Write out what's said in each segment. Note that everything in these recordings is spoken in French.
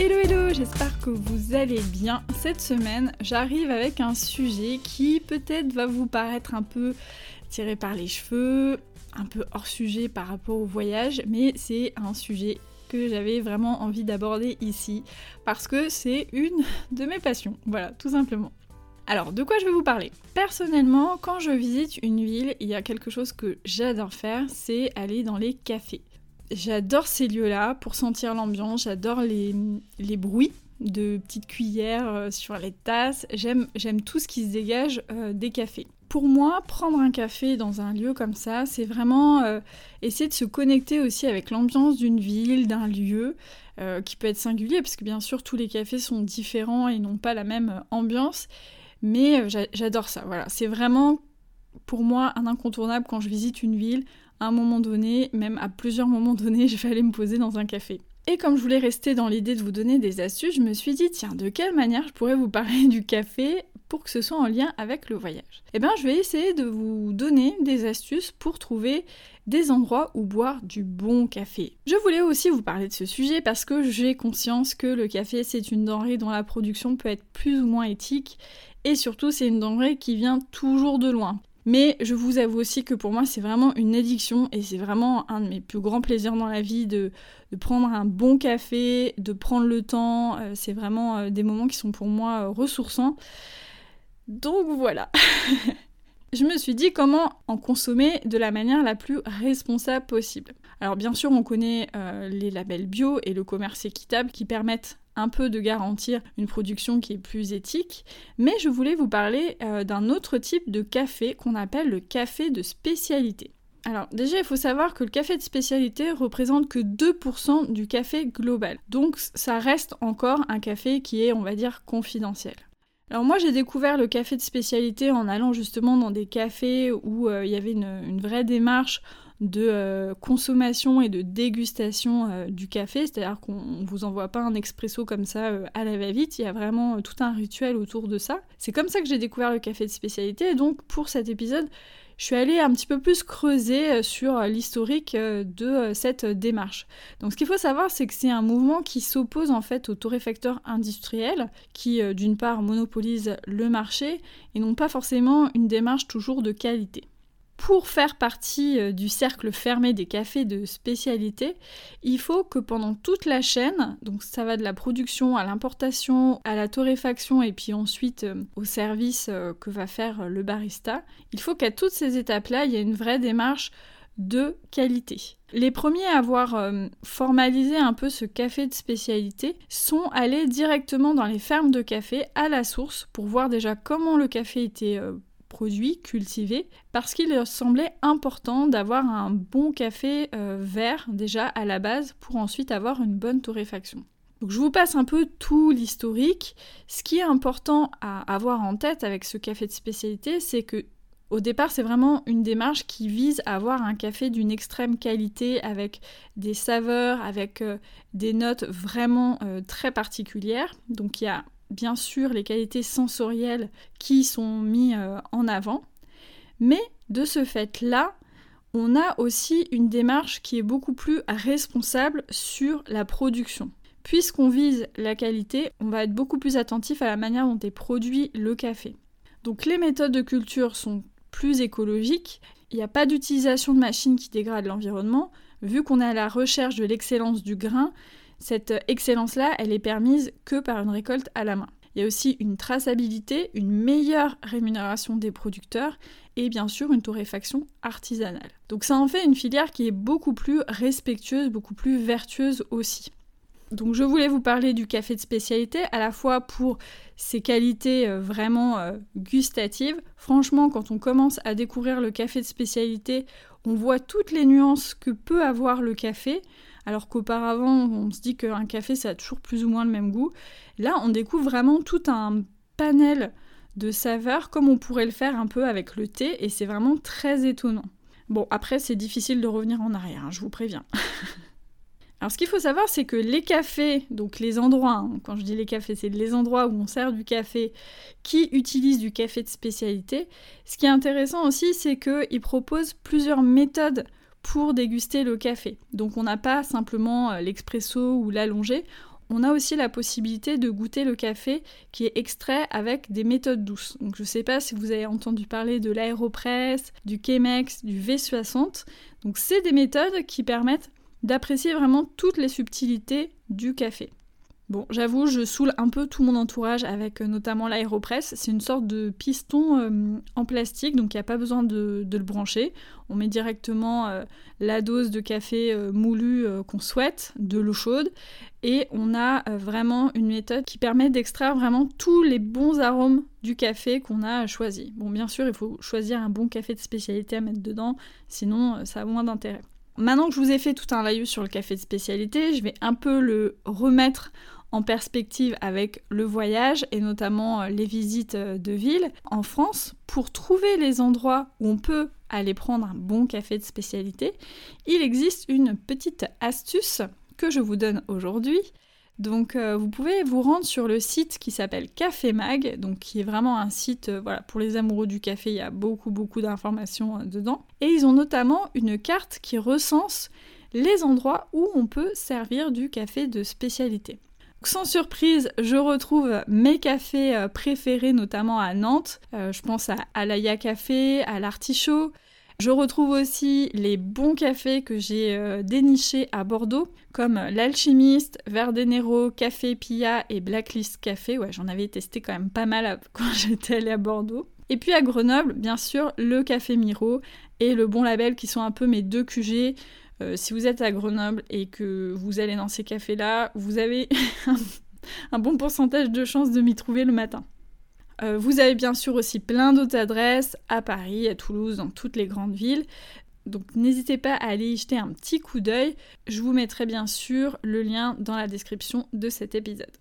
Hello hello, j'espère que vous allez bien. Cette semaine, j'arrive avec un sujet qui peut-être va vous paraître un peu tiré par les cheveux, un peu hors sujet par rapport au voyage, mais c'est un sujet que j'avais vraiment envie d'aborder ici parce que c'est une de mes passions. Voilà, tout simplement. Alors, de quoi je vais vous parler? Personnellement, quand je visite une ville, il y a quelque chose que j'adore faire, c'est aller dans les cafés. J'adore ces lieux-là pour sentir l'ambiance, j'adore les, bruits de petites cuillères euh, sur les tasses, j'aime tout ce qui se dégage euh, des cafés. Pour moi, prendre un café dans un lieu comme ça, c'est vraiment euh, essayer de se connecter aussi avec l'ambiance d'une ville, d'un lieu, qui peut être singulier, parce que bien sûr tous les cafés sont différents et n'ont pas la même ambiance. Mais j'adore ça, voilà. C'est vraiment pour moi un incontournable quand je visite une ville. À un moment donné, même à plusieurs moments donnés, je vais aller me poser dans un café. Et comme je voulais rester dans l'idée de vous donner des astuces, je me suis dit, tiens, de quelle manière je pourrais vous parler du café pour que ce soit en lien avec le voyage? Eh bien, je vais essayer de vous donner des astuces pour trouver des endroits où boire du bon café. Je voulais aussi vous parler de ce sujet parce que j'ai conscience que le café, c'est une denrée dont la production peut être plus ou moins éthique et surtout, c'est une denrée qui vient toujours de loin. Mais je vous avoue aussi que pour moi, c'est vraiment une addiction et c'est vraiment un de mes plus grands plaisirs dans la vie de, prendre un bon café, de prendre le temps. Euh, c'est vraiment euh, des moments qui sont pour moi euh, ressourçants. Donc voilà. je me suis dit comment en consommer de la manière la plus responsable possible. Alors bien sûr, on connaît les labels bio et le commerce équitable qui permettent un peu de garantir une production qui est plus éthique, mais je voulais vous parler euh, d'un autre type de café qu'on appelle le café de spécialité. Alors déjà, il faut savoir que le café de spécialité représente que 2% du café global. Donc ça reste encore un café qui est, on va dire, confidentiel. Alors moi j'ai découvert le café de spécialité en allant justement dans des cafés où euh, il y avait une, vraie démarche de euh, consommation et de dégustation euh, du café, c'est-à-dire qu'on vous envoie pas un expresso comme ça à la va-vite, il y a vraiment tout un rituel autour de ça. C'est comme ça que j'ai découvert le café de spécialité. Et donc pour cet épisode je suis allée un petit peu plus creuser euh, sur euh, l'historique euh, de cette démarche. Donc ce qu'il faut savoir, c'est que c'est un mouvement qui s'oppose en fait aux torréfacteurs industriels, qui d'une part monopolisent le marché et n'ont pas forcément une démarche toujours de qualité pour faire partie euh, du cercle fermé des cafés de spécialité, il faut que pendant toute la chaîne, donc ça va de la production à l'importation, à la torréfaction et puis ensuite euh, au service euh, que va faire le barista, il faut qu'à toutes ces étapes-là, il y ait une vraie démarche de qualité. Les premiers à avoir formalisé un peu ce café de spécialité sont allés directement dans les fermes de café à la source pour voir déjà comment le café était produits cultivés parce qu'il leur semblait important d'avoir un bon café euh, vert déjà à la base pour ensuite avoir une bonne torréfaction. Donc je vous passe un peu tout l'historique. Ce qui est important à avoir en tête avec ce café de spécialité, c'est que au départ, c'est vraiment une démarche qui vise à avoir un café d'une extrême qualité avec des saveurs, avec euh, des notes vraiment euh, très particulières. Donc il y a bien sûr les qualités sensorielles qui sont mises euh, en avant, mais de ce fait-là, on a aussi une démarche qui est beaucoup plus responsable sur la production. Puisqu'on vise la qualité, on va être beaucoup plus attentif à la manière dont est produit le café. Donc les méthodes de culture sont plus écologiques, il n'y a pas d'utilisation de machines qui dégradent l'environnement, vu qu'on est à la recherche de l'excellence du grain, cette excellence-là, elle est permise que par une récolte à la main. Il y a aussi une traçabilité, une meilleure rémunération des producteurs et bien sûr une torréfaction artisanale. Donc ça en fait une filière qui est beaucoup plus respectueuse, beaucoup plus vertueuse aussi. Donc je voulais vous parler du café de spécialité, à la fois pour ses qualités euh, vraiment euh, gustatives. Franchement, quand on commence à découvrir le café de spécialité, on voit toutes les nuances que peut avoir le café. Alors qu'auparavant on se dit qu'un café ça a toujours plus ou moins le même goût. Là on découvre vraiment tout un panel de saveurs comme on pourrait le faire un peu avec le thé et c'est vraiment très étonnant. Bon après c'est difficile de revenir en arrière, hein, je vous préviens. Alors ce qu'il faut savoir, c'est que les cafés, donc les endroits, hein, quand je dis les cafés, c'est les endroits où on sert du café qui utilisent du café de spécialité. Ce qui est intéressant aussi, c'est qu'ils proposent plusieurs méthodes pour déguster le café. Donc on n'a pas simplement euh, l'expresso ou l'allongé, on a aussi la possibilité de goûter le café qui est extrait avec des méthodes douces. Donc je ne sais pas si vous avez entendu parler de l'aéropress, du Chemex, du V60. Donc c'est des méthodes qui permettent d'apprécier vraiment toutes les subtilités du café. Bon, j'avoue, je saoule un peu tout mon entourage avec euh, notamment l'aéropress. C'est une sorte de piston euh, en plastique, donc il n'y a pas besoin de, le brancher. On met directement euh, la dose de café moulu qu'on souhaite, de l'eau chaude, et on a vraiment une méthode qui permet d'extraire vraiment tous les bons arômes du café qu'on a choisi. Bon, bien sûr, il faut choisir un bon café de spécialité à mettre dedans, sinon ça a moins d'intérêt. Maintenant que je vous ai fait tout un laïus sur le café de spécialité, je vais un peu le remettre en perspective avec le voyage et notamment euh, les visites euh, de ville en France pour trouver les endroits où on peut aller prendre un bon café de spécialité. Il existe une petite astuce que je vous donne aujourd'hui. Donc euh, vous pouvez vous rendre sur le site qui s'appelle Café Mag, donc qui est vraiment un site pour les amoureux du café, il y a beaucoup beaucoup d'informations dedans. Et ils ont notamment une carte qui recense les endroits où on peut servir du café de spécialité. Sans surprise, je retrouve mes cafés euh, préférés, notamment à Nantes. Euh, je pense à Alaya Café, à l'Artichaut. Je retrouve aussi les bons cafés que j'ai euh, dénichés à Bordeaux, comme l'Alchimiste, Verdenero, Café Pia et Blacklist Café. Ouais, j'en avais testé quand même pas mal quand j'étais allée à Bordeaux. Et puis à Grenoble, bien sûr, le Café Miro et le Bon Label qui sont un peu mes deux QG. Euh, si vous êtes à Grenoble et que vous allez dans ces cafés-là, vous avez un bon pourcentage de chances de m'y trouver le matin. Euh, vous avez bien sûr aussi plein d'autres adresses à Paris, à Toulouse, dans toutes les grandes villes. Donc n'hésitez pas à aller y jeter un petit coup d'œil. Je vous mettrai bien sûr le lien dans la description de cet épisode.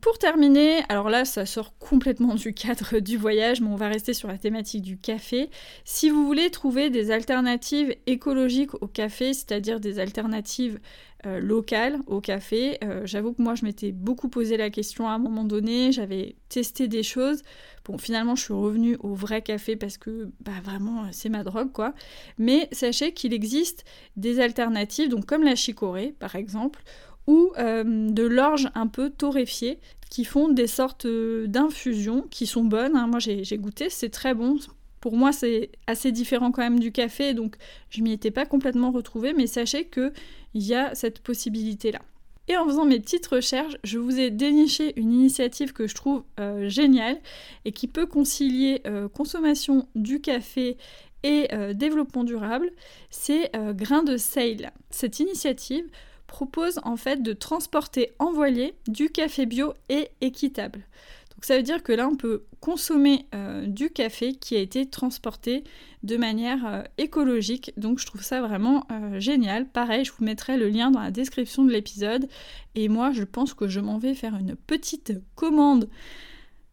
Pour terminer, alors là ça sort complètement du cadre du voyage, mais on va rester sur la thématique du café. Si vous voulez trouver des alternatives écologiques au café, c'est-à-dire des alternatives euh, locales au café, euh, j'avoue que moi je m'étais beaucoup posé la question à un moment donné, j'avais testé des choses. Bon, finalement je suis revenue au vrai café parce que bah vraiment c'est ma drogue quoi. Mais sachez qu'il existe des alternatives, donc comme la chicorée par exemple, ou euh, de l'orge un peu torréfiée qui font des sortes euh, d'infusions qui sont bonnes. Hein. Moi j'ai goûté, c'est très bon. Pour moi c'est assez différent quand même du café, donc je m'y étais pas complètement retrouvée, mais sachez qu'il y a cette possibilité-là. Et en faisant mes petites recherches, je vous ai déniché une initiative que je trouve euh, géniale et qui peut concilier consommation du café et développement durable, c'est Grain de Sale. Cette initiative propose en fait de transporter en voilier du café bio et équitable. Donc ça veut dire que là on peut consommer euh, du café qui a été transporté de manière euh, écologique. Donc je trouve ça vraiment euh, génial. Pareil, je vous mettrai le lien dans la description de l'épisode. Et moi je pense que je m'en vais faire une petite commande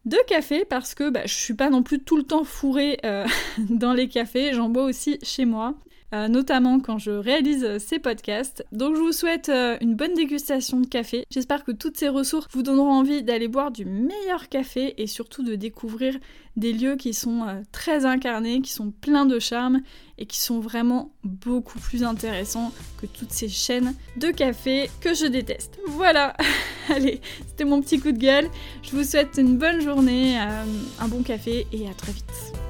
de café parce que bah, je suis pas non plus tout le temps fourrée dans les cafés, j'en bois aussi chez moi. Euh, notamment quand je réalise ces podcasts. Donc je vous souhaite euh, une bonne dégustation de café. J'espère que toutes ces ressources vous donneront envie d'aller boire du meilleur café et surtout de découvrir des lieux qui sont euh, très incarnés, qui sont pleins de charme et qui sont vraiment beaucoup plus intéressants que toutes ces chaînes de café que je déteste. Voilà, allez, c'était mon petit coup de gueule. Je vous souhaite une bonne journée, un bon café et à très vite.